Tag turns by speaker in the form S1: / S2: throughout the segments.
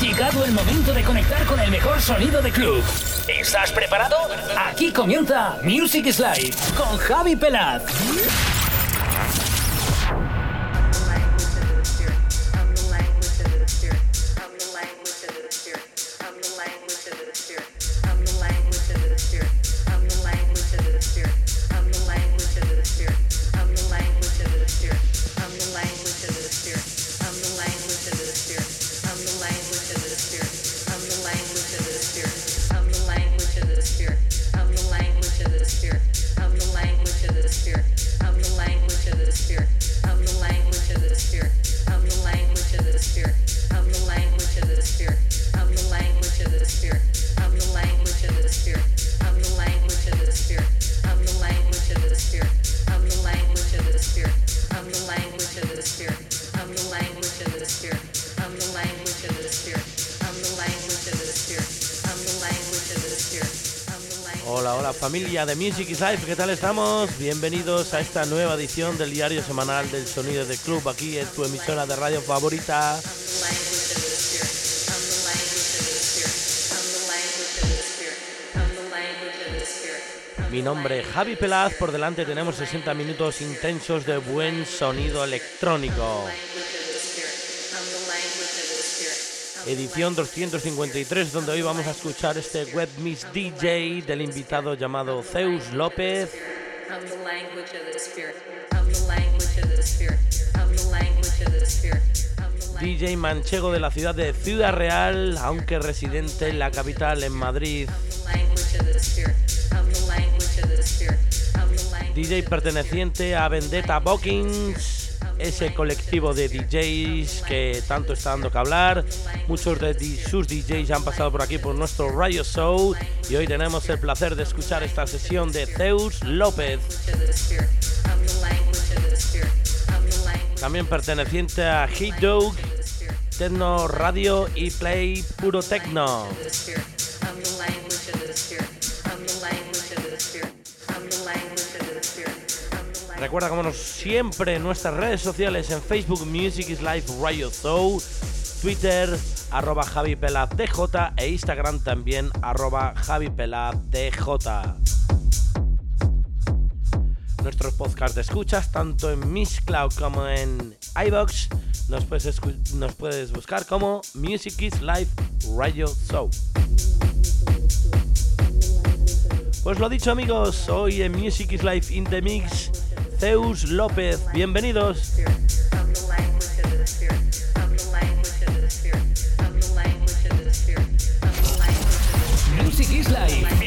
S1: llegado el momento de conectar con el mejor sonido de club. ¿Estás preparado? Aquí comienza Music Slide con Javi Pelaz.
S2: Familia de Music is Life, ¿qué tal estamos? Bienvenidos a esta nueva edición del diario semanal del sonido del club, aquí en tu emisora de radio favorita. Mi nombre es Javi Pelaz, por delante tenemos 60 minutos intensos de buen sonido electrónico edición 253, donde hoy vamos a escuchar este Web Miss DJ del invitado llamado Zeus López. DJ manchego de la ciudad de Ciudad Real, aunque residente en la capital, en Madrid. DJ perteneciente a Vendetta Bookings ese colectivo de DJs que tanto está dando que hablar. Muchos de sus DJs han pasado por aquí por nuestro Radio Show y hoy tenemos el placer de escuchar esta sesión de Zeus López. También perteneciente a Heat Dog, Techno Radio y Play Puro Techno. Recuerda, como siempre, nuestras redes sociales en Facebook Music is Life Radio Show, Twitter arroba Javi DJ e Instagram también arroba Javi DJ. Nuestros podcasts de escuchas, tanto en Miss Cloud como en iBox, nos puedes, nos buscar como Music is Life Radio Show. Pues lo dicho amigos, hoy en Music is Life in the Mix Zeus López. Bienvenidos.
S1: Music is Life,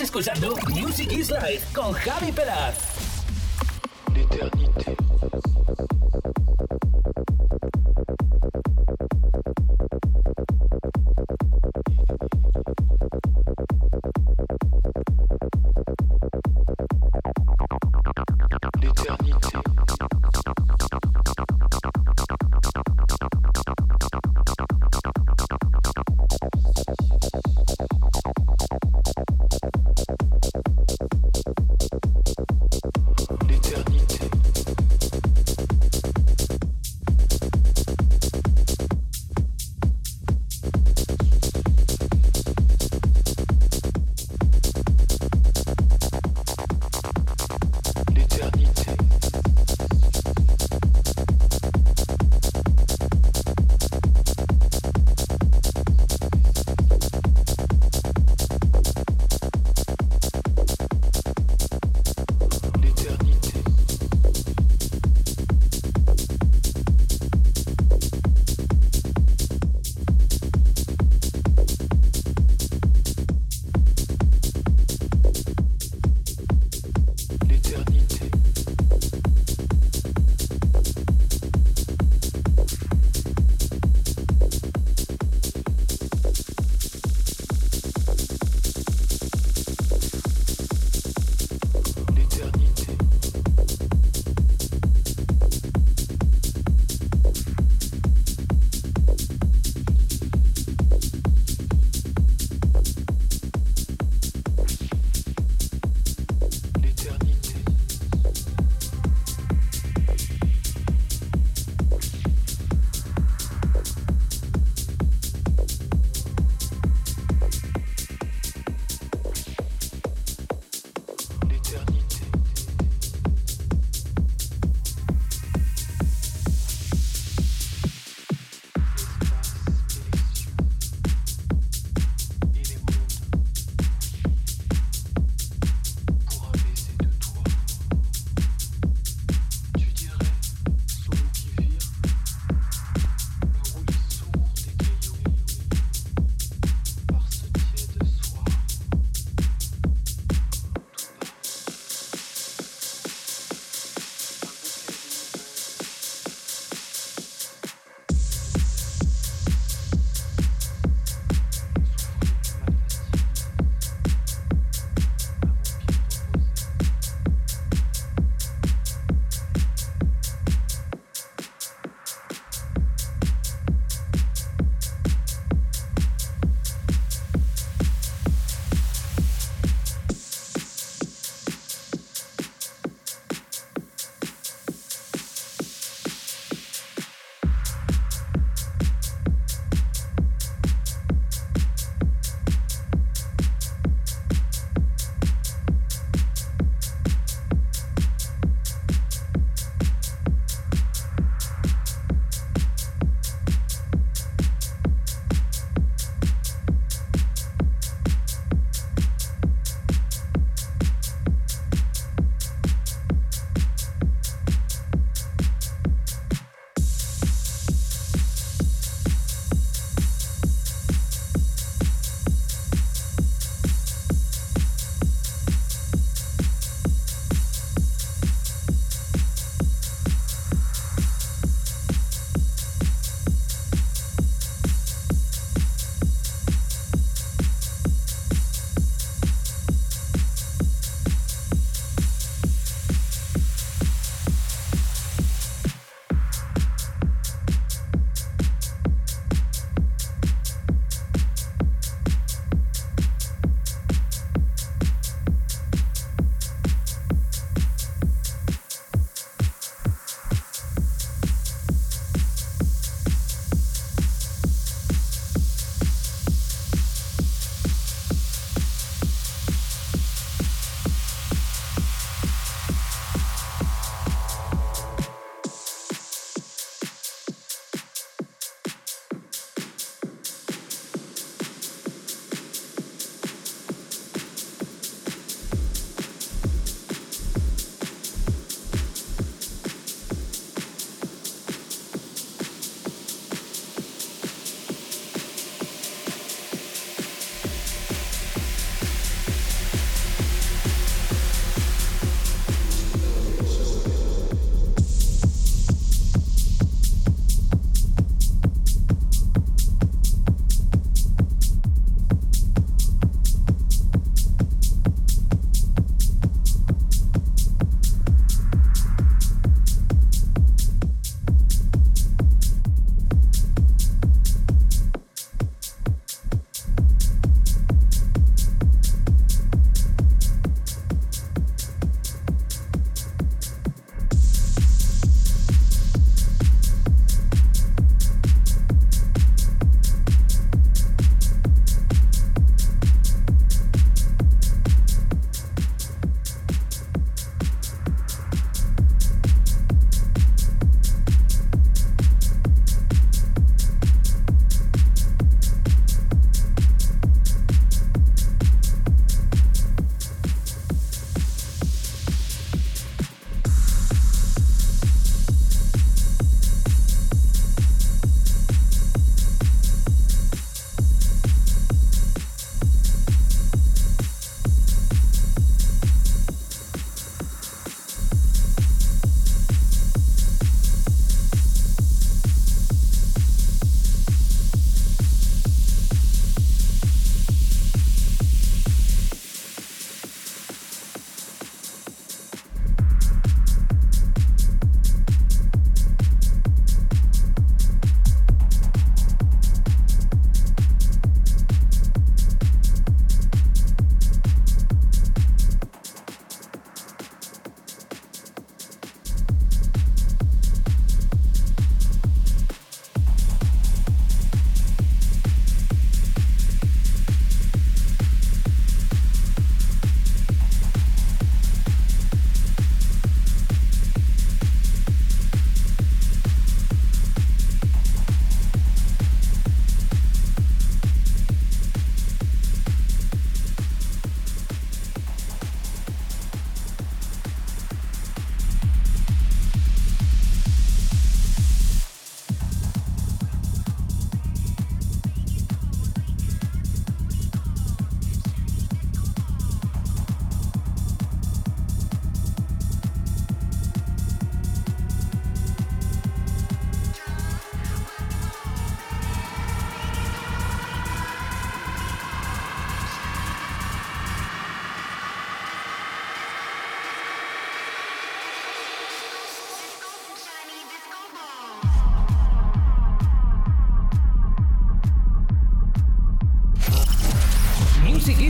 S1: escuchando Music is Life con Javi Pelaz.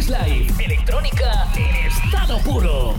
S1: Life. Electrónica en estado puro.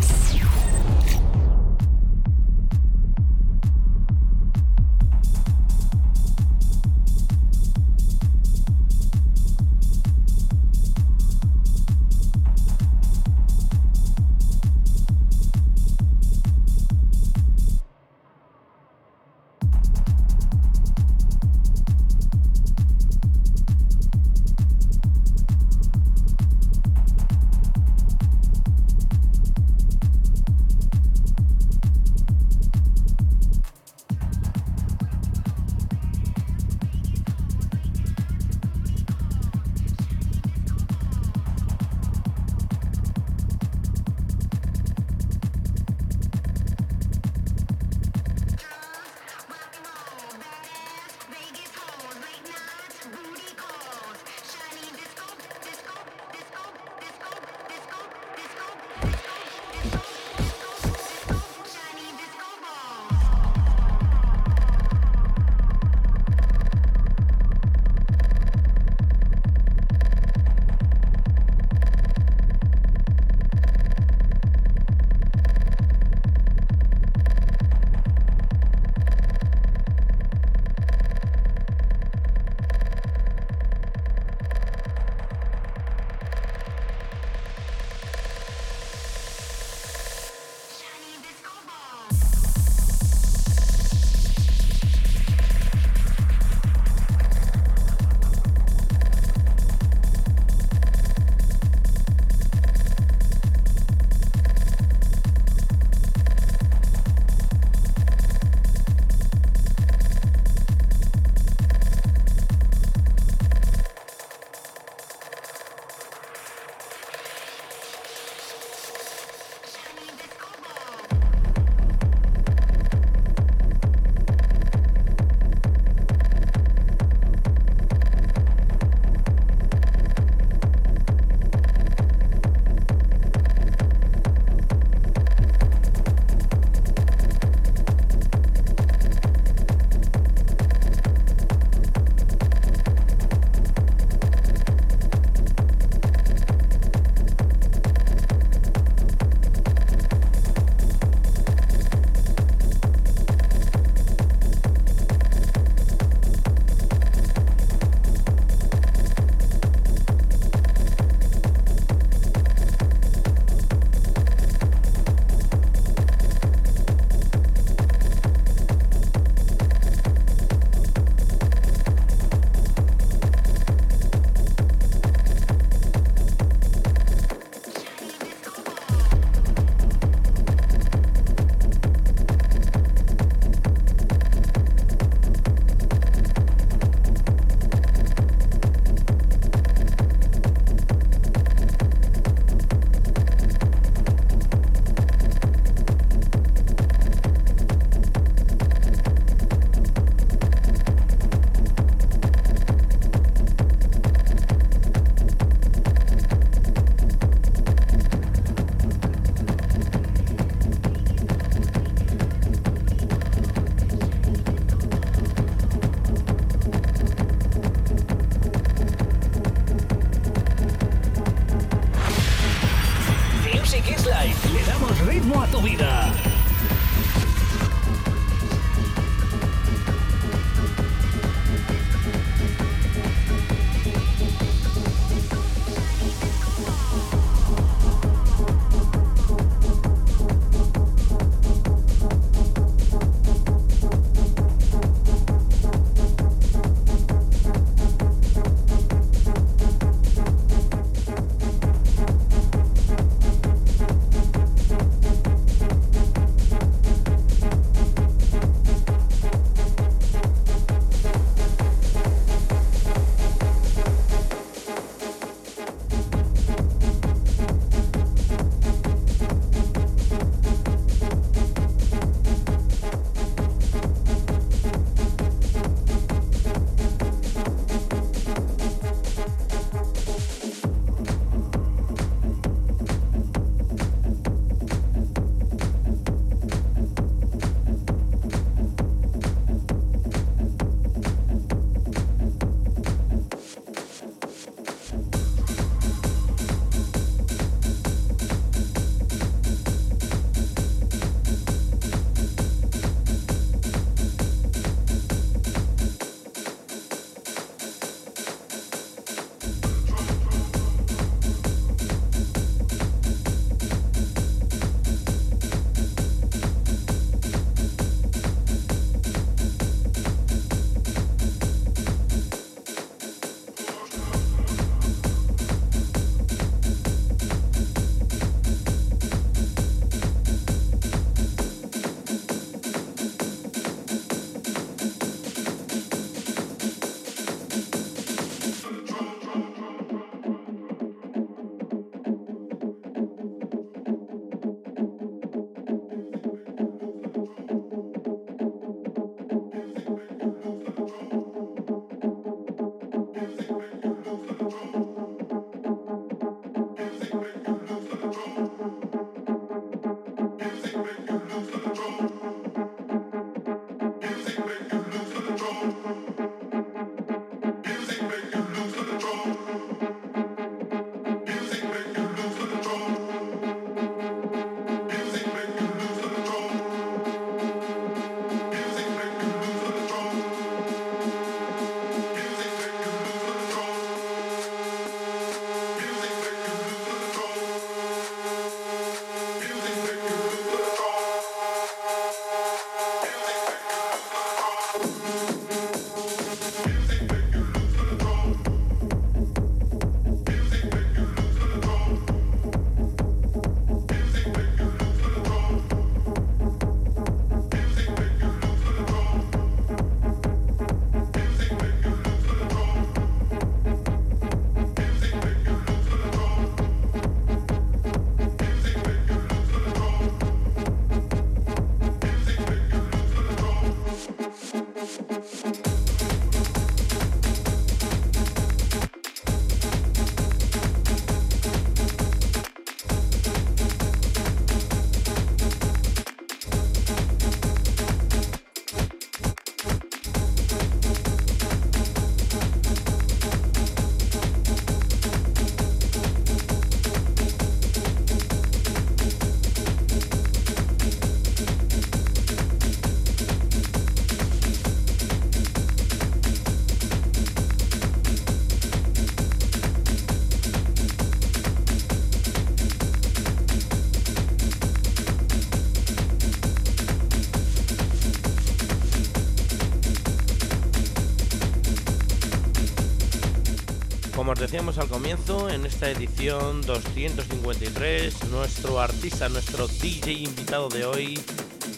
S2: Decíamos al comienzo, en esta edición 253, nuestro artista, nuestro DJ invitado de hoy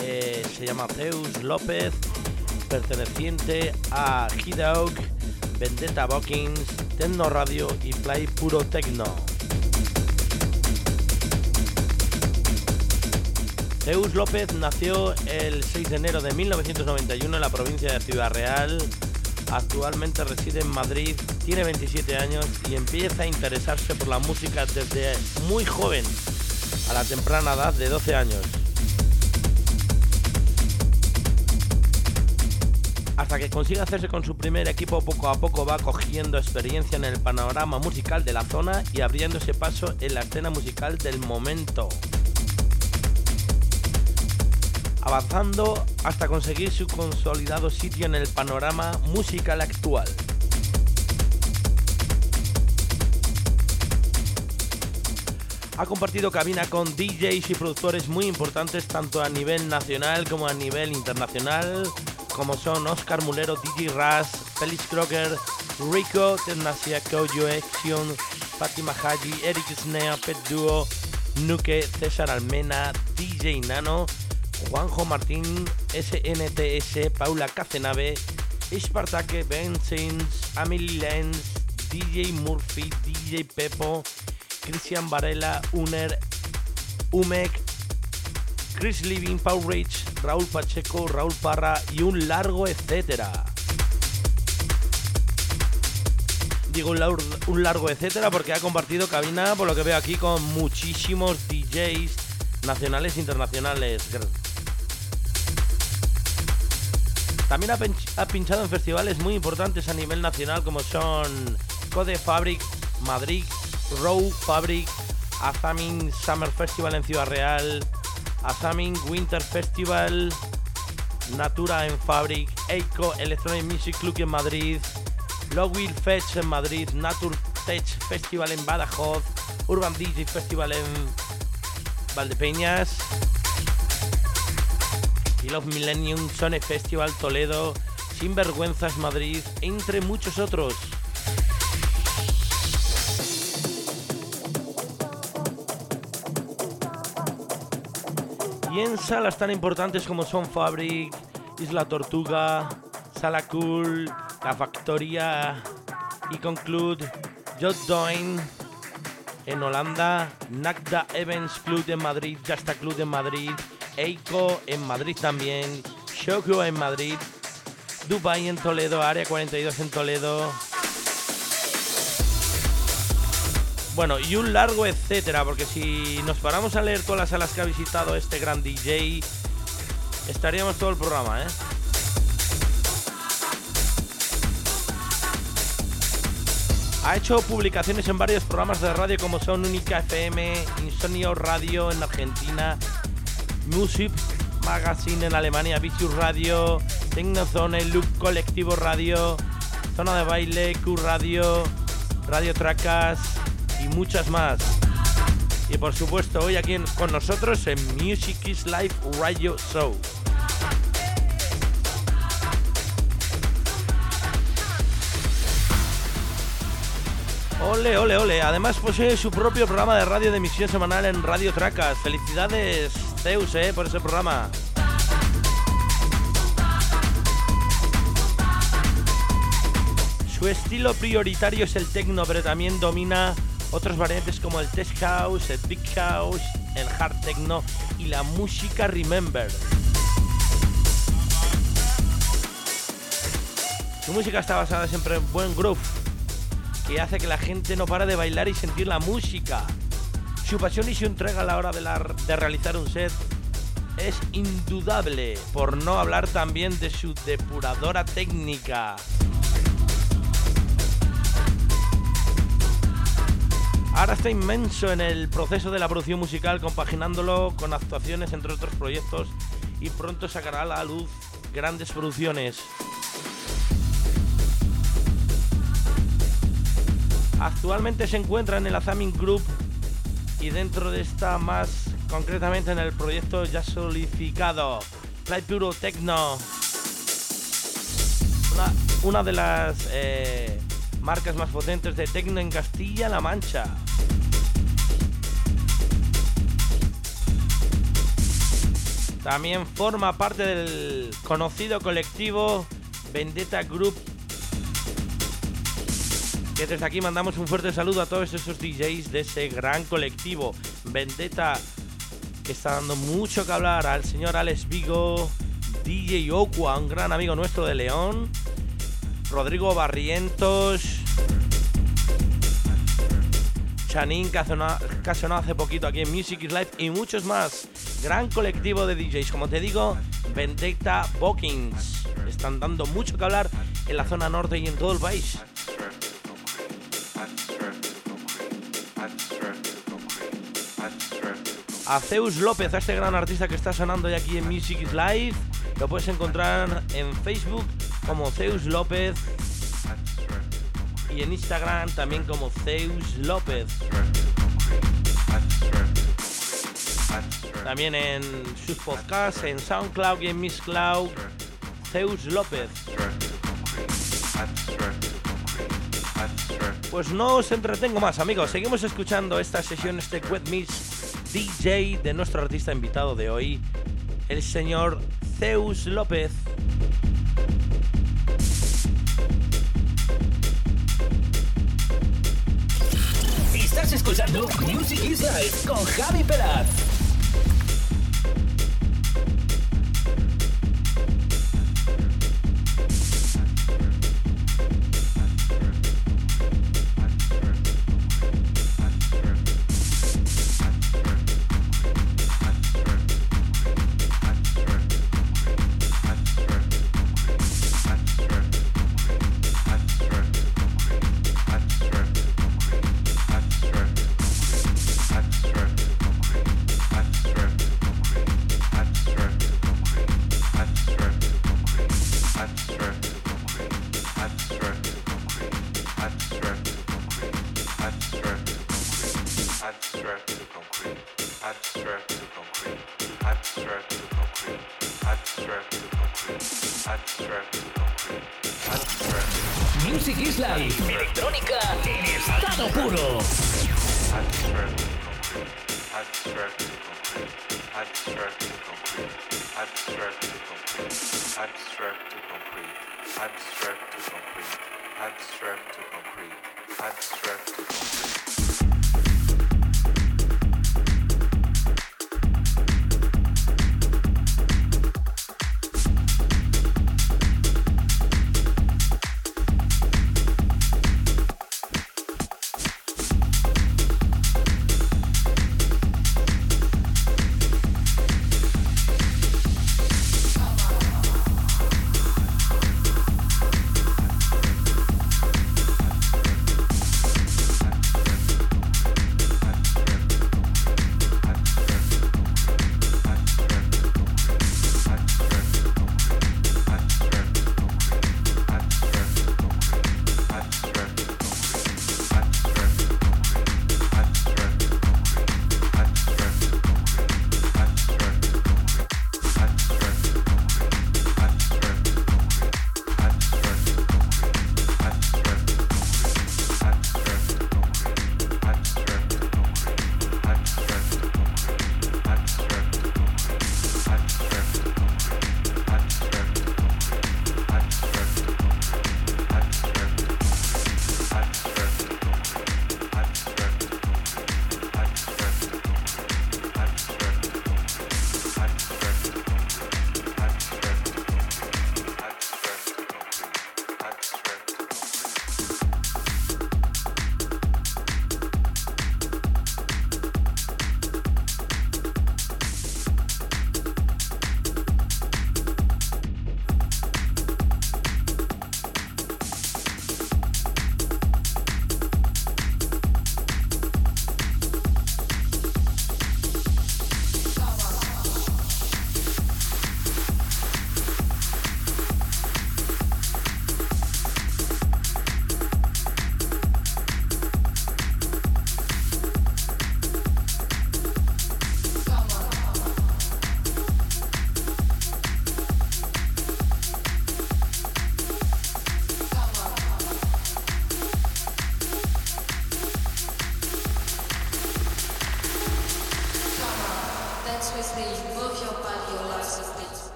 S2: eh, se llama Zeus López, perteneciente a Hidog, Vendetta Bookings, Tecno Radio y Play Puro Tecno. Zeus López nació el 6 de enero de 1991 en la provincia de Ciudad Real. Actualmente reside en Madrid, tiene 27 años y empieza a interesarse por la música desde muy joven, a la temprana edad de 12 años. Hasta que consiga hacerse con su primer equipo, poco a poco va cogiendo experiencia en el panorama musical de la zona y abriéndose paso en la escena musical del momento avanzando hasta conseguir su consolidado sitio en el panorama musical actual. Ha compartido cabina con DJs y productores muy importantes tanto a nivel nacional como a nivel internacional, como son Oscar Mulero, DJ Raz, Felix Crocker, Rico, Ternasia, Kojo Action, Fatima Haji, Eric Snea, Pet Duo, Nuke, César Almena, DJ Nano, Juanjo Martín, SNTS, Paula Cacenave, Spartake, Benzins, Amelie Lenz, DJ Murphy, DJ Pepo, Cristian Varela, Uner, Umek, Chris Living, Paul Rich, Raúl Pacheco, Raúl Parra y un largo etcétera. Digo un, largo etcétera porque ha compartido cabina, por lo que veo aquí, con muchísimos DJs nacionales e internacionales. También ha, pinchado en festivales muy importantes a nivel nacional como son Code Fabric, Madrid, Row Fabric, Azamin Summer Festival en Ciudad Real, Azamin Winter Festival, Natura en Fabric, Eiko Electronic Music Club en Madrid, Lowell Fetch en Madrid, Nature Tech Festival en Badajoz, Urban DJ Festival en Valdepeñas y Love Millennium Sonic Festival Toledo, Sinvergüenzas Madrid, entre muchos otros. Y en salas tan importantes como son Fabric, Isla Tortuga, Sala Cool, La Factoría y Conclude, Jot Doin en Holanda, Nagda Events Club de Madrid, Jasta Club de Madrid, Eiko en Madrid también, Shoko en Madrid, Dubai en Toledo, Área 42 en Toledo. Bueno, y un largo etcétera, porque si nos paramos a leer todas las salas que ha visitado este gran DJ, estaríamos todo el programa, ¿eh? Ha hecho publicaciones en varios programas de radio como son Única FM, Insomnio Radio en Argentina, Music Magazine en Alemania, Vicious Radio, Tecnozone, Loop Colectivo Radio, Zona de Baile, Q Radio, Radio Tracas y muchas más. Y por supuesto, hoy aquí con nosotros en Music is Life Radio Show. Ole, ole, ole. Además posee su propio programa de radio de emisión semanal en Radio Tracas. Felicidades, Zeus, eh, por ese programa. Su estilo prioritario es el techno, pero también domina otras variantes como el tech house, el big house, el hard techno y la música remember. Su música está basada siempre en buen groove, que hace que la gente no para de bailar y sentir la música. Su pasión y su entrega a la hora de, de realizar un set es indudable, por no hablar también de su depuradora técnica. Ahora está inmenso en el proceso de la producción musical, compaginándolo con actuaciones entre otros proyectos y pronto sacará a la luz grandes producciones. Actualmente se encuentra en el Azamin Group y dentro de esta más concretamente en el proyecto ya solidificado Play Puro Techno una, de las eh, marcas más potentes de tecno en Castilla-La Mancha. También forma parte del conocido colectivo Vendetta Group. Que desde aquí mandamos un fuerte saludo a todos esos DJs de ese gran colectivo. Vendetta que está dando mucho que hablar al señor Alex Vigo, DJ Okua, un gran amigo nuestro de León, Rodrigo Barrientos, Chanin, que, ha sonado hace poquito aquí en Music is Life y muchos más. Gran colectivo de DJs, como te digo, Vendetta Bookings. Están dando mucho que hablar en la zona norte y en todo el país. A Zeus López, a este gran artista que está sonando hoy aquí en Music is Live, lo puedes encontrar en Facebook como Zeus López y en Instagram también como Zeus López. También en sus podcasts, en SoundCloud y en Miss Cloud, Zeus López. Pues no os entretengo más, amigos. Seguimos escuchando esta sesión, este Wet Miss DJ de nuestro artista invitado de hoy, el señor Zeus López.
S1: Escuchando Music is Life con Javi Peraz. Music is life. Electrónica en estado puro. Abstract to concrete. Abstract to concrete.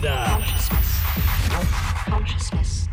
S1: Consciousness. Consciousness.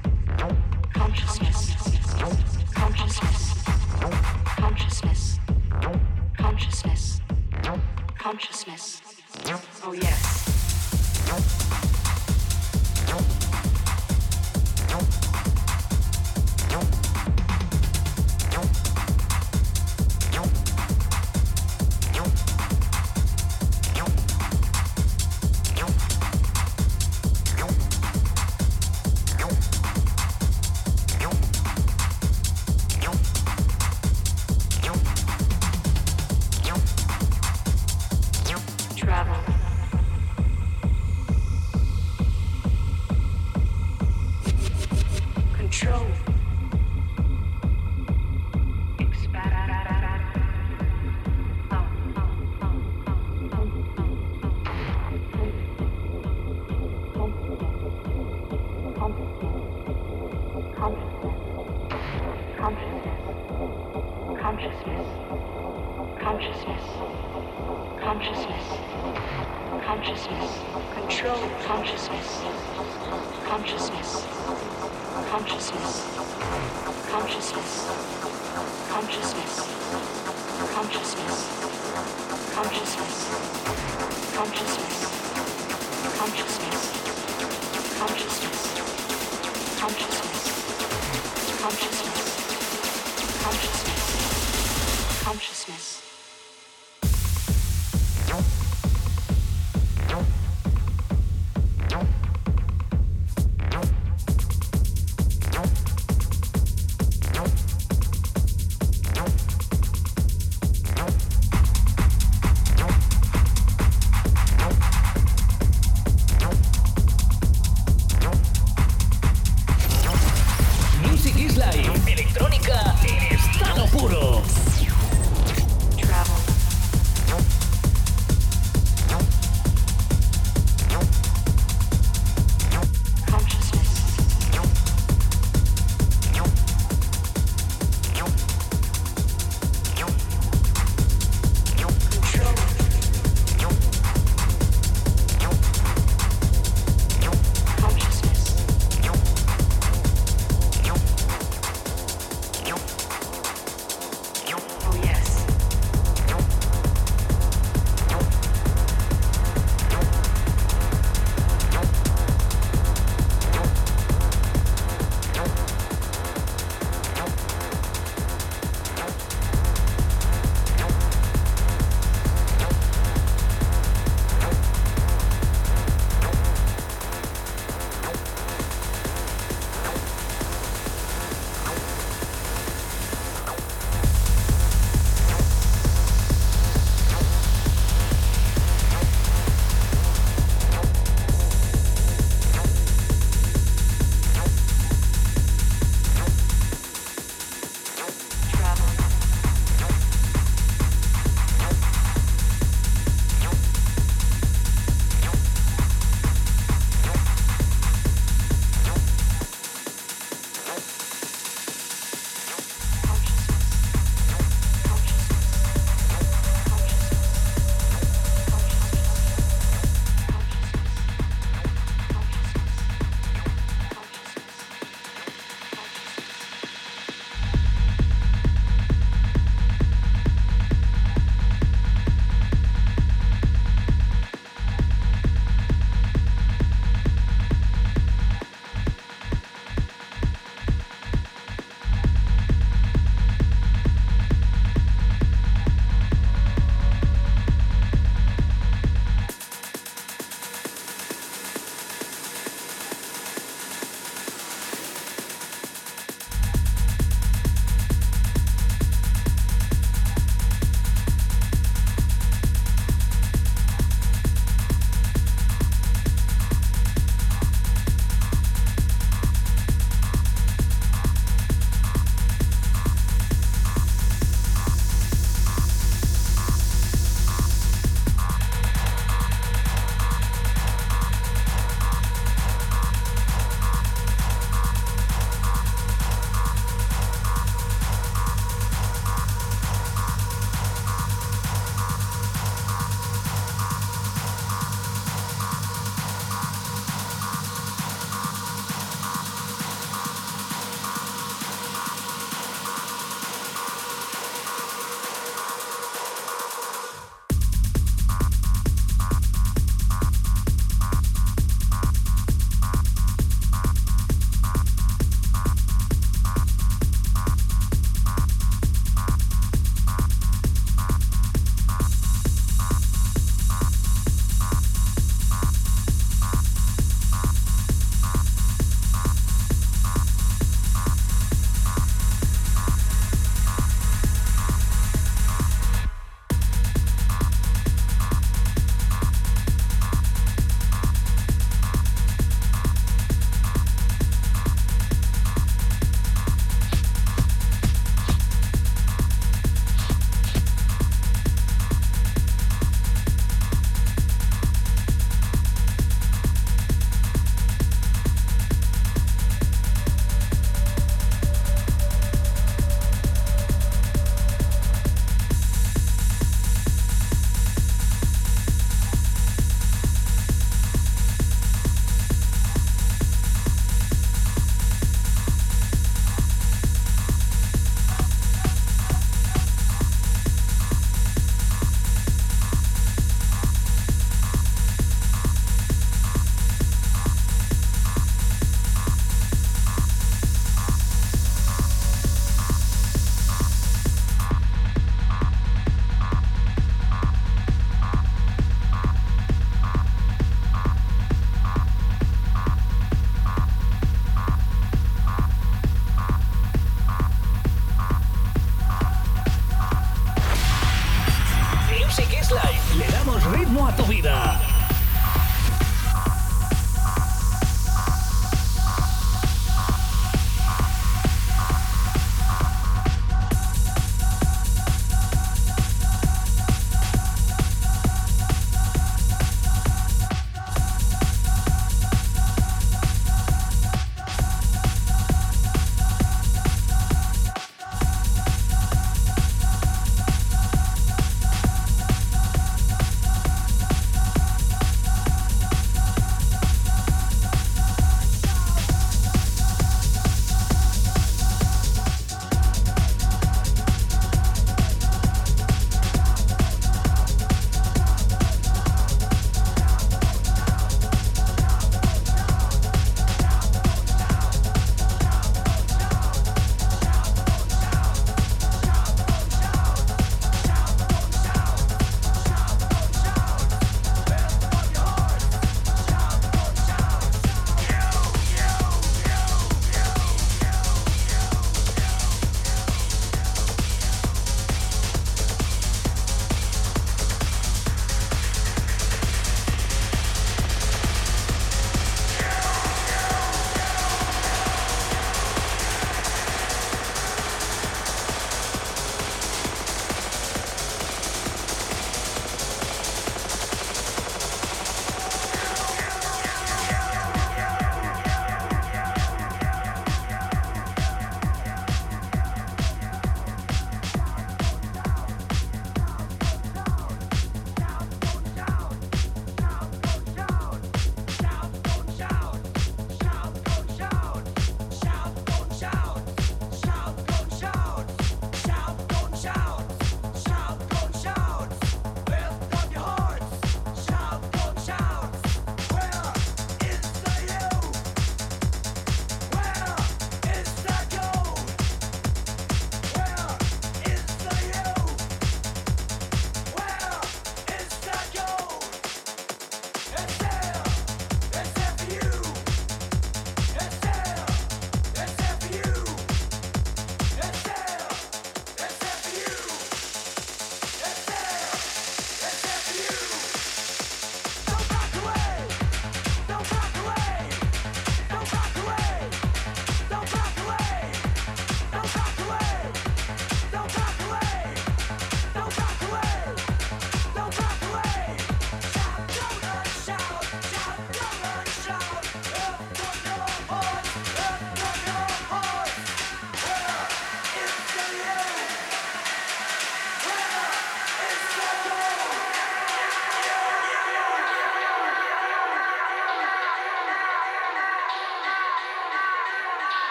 S1: Le damos ritmo a tu vida.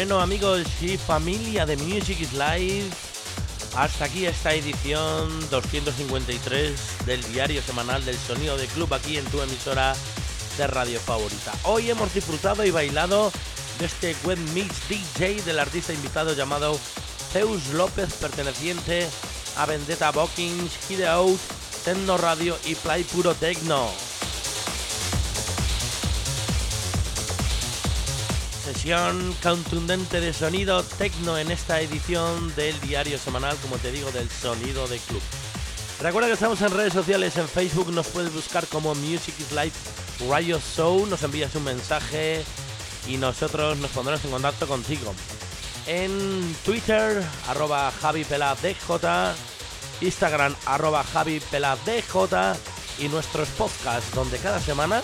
S2: Bueno amigos y familia de Music is Live, hasta aquí esta edición 253 del diario semanal del sonido de club aquí en tu emisora de radio favorita. Hoy hemos disfrutado y bailado de este web mix DJ del artista invitado llamado Zeus López perteneciente a Vendetta Bookings, Hideout, Tecno Radio y Play Puro Tecno. Sesión contundente de sonido tecno en esta edición del diario semanal, como te digo, del sonido de club. Recuerda que estamos en redes sociales, en Facebook nos puedes buscar como Music is Life Radio Show, nos envías un mensaje y nosotros nos pondremos en contacto contigo. En Twitter, arroba Javi Instagram, arroba Javi y nuestros podcasts, donde cada semana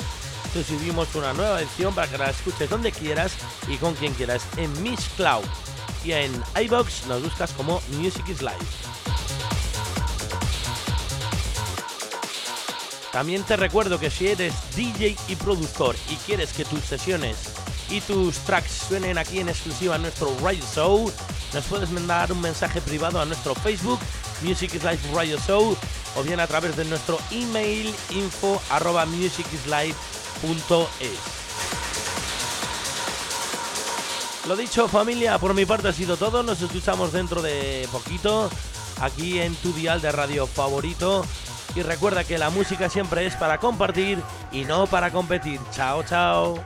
S2: te subimos una nueva edición para que la escuches donde quieras y con quien quieras en Miss Cloud. Y en iBox nos buscas como Music is Live. También te recuerdo que si eres DJ y productor y quieres que tus sesiones y tus tracks suenen aquí en exclusiva en nuestro Radio Show, nos puedes mandar un mensaje privado a nuestro Facebook, Music is Live Radio Show, o bien a través de nuestro email info arroba Lo dicho familia, por mi parte ha sido todo, nos escuchamos dentro de poquito aquí en tu dial de radio favorito y recuerda que la música siempre es para compartir y no para competir. Chao, chao.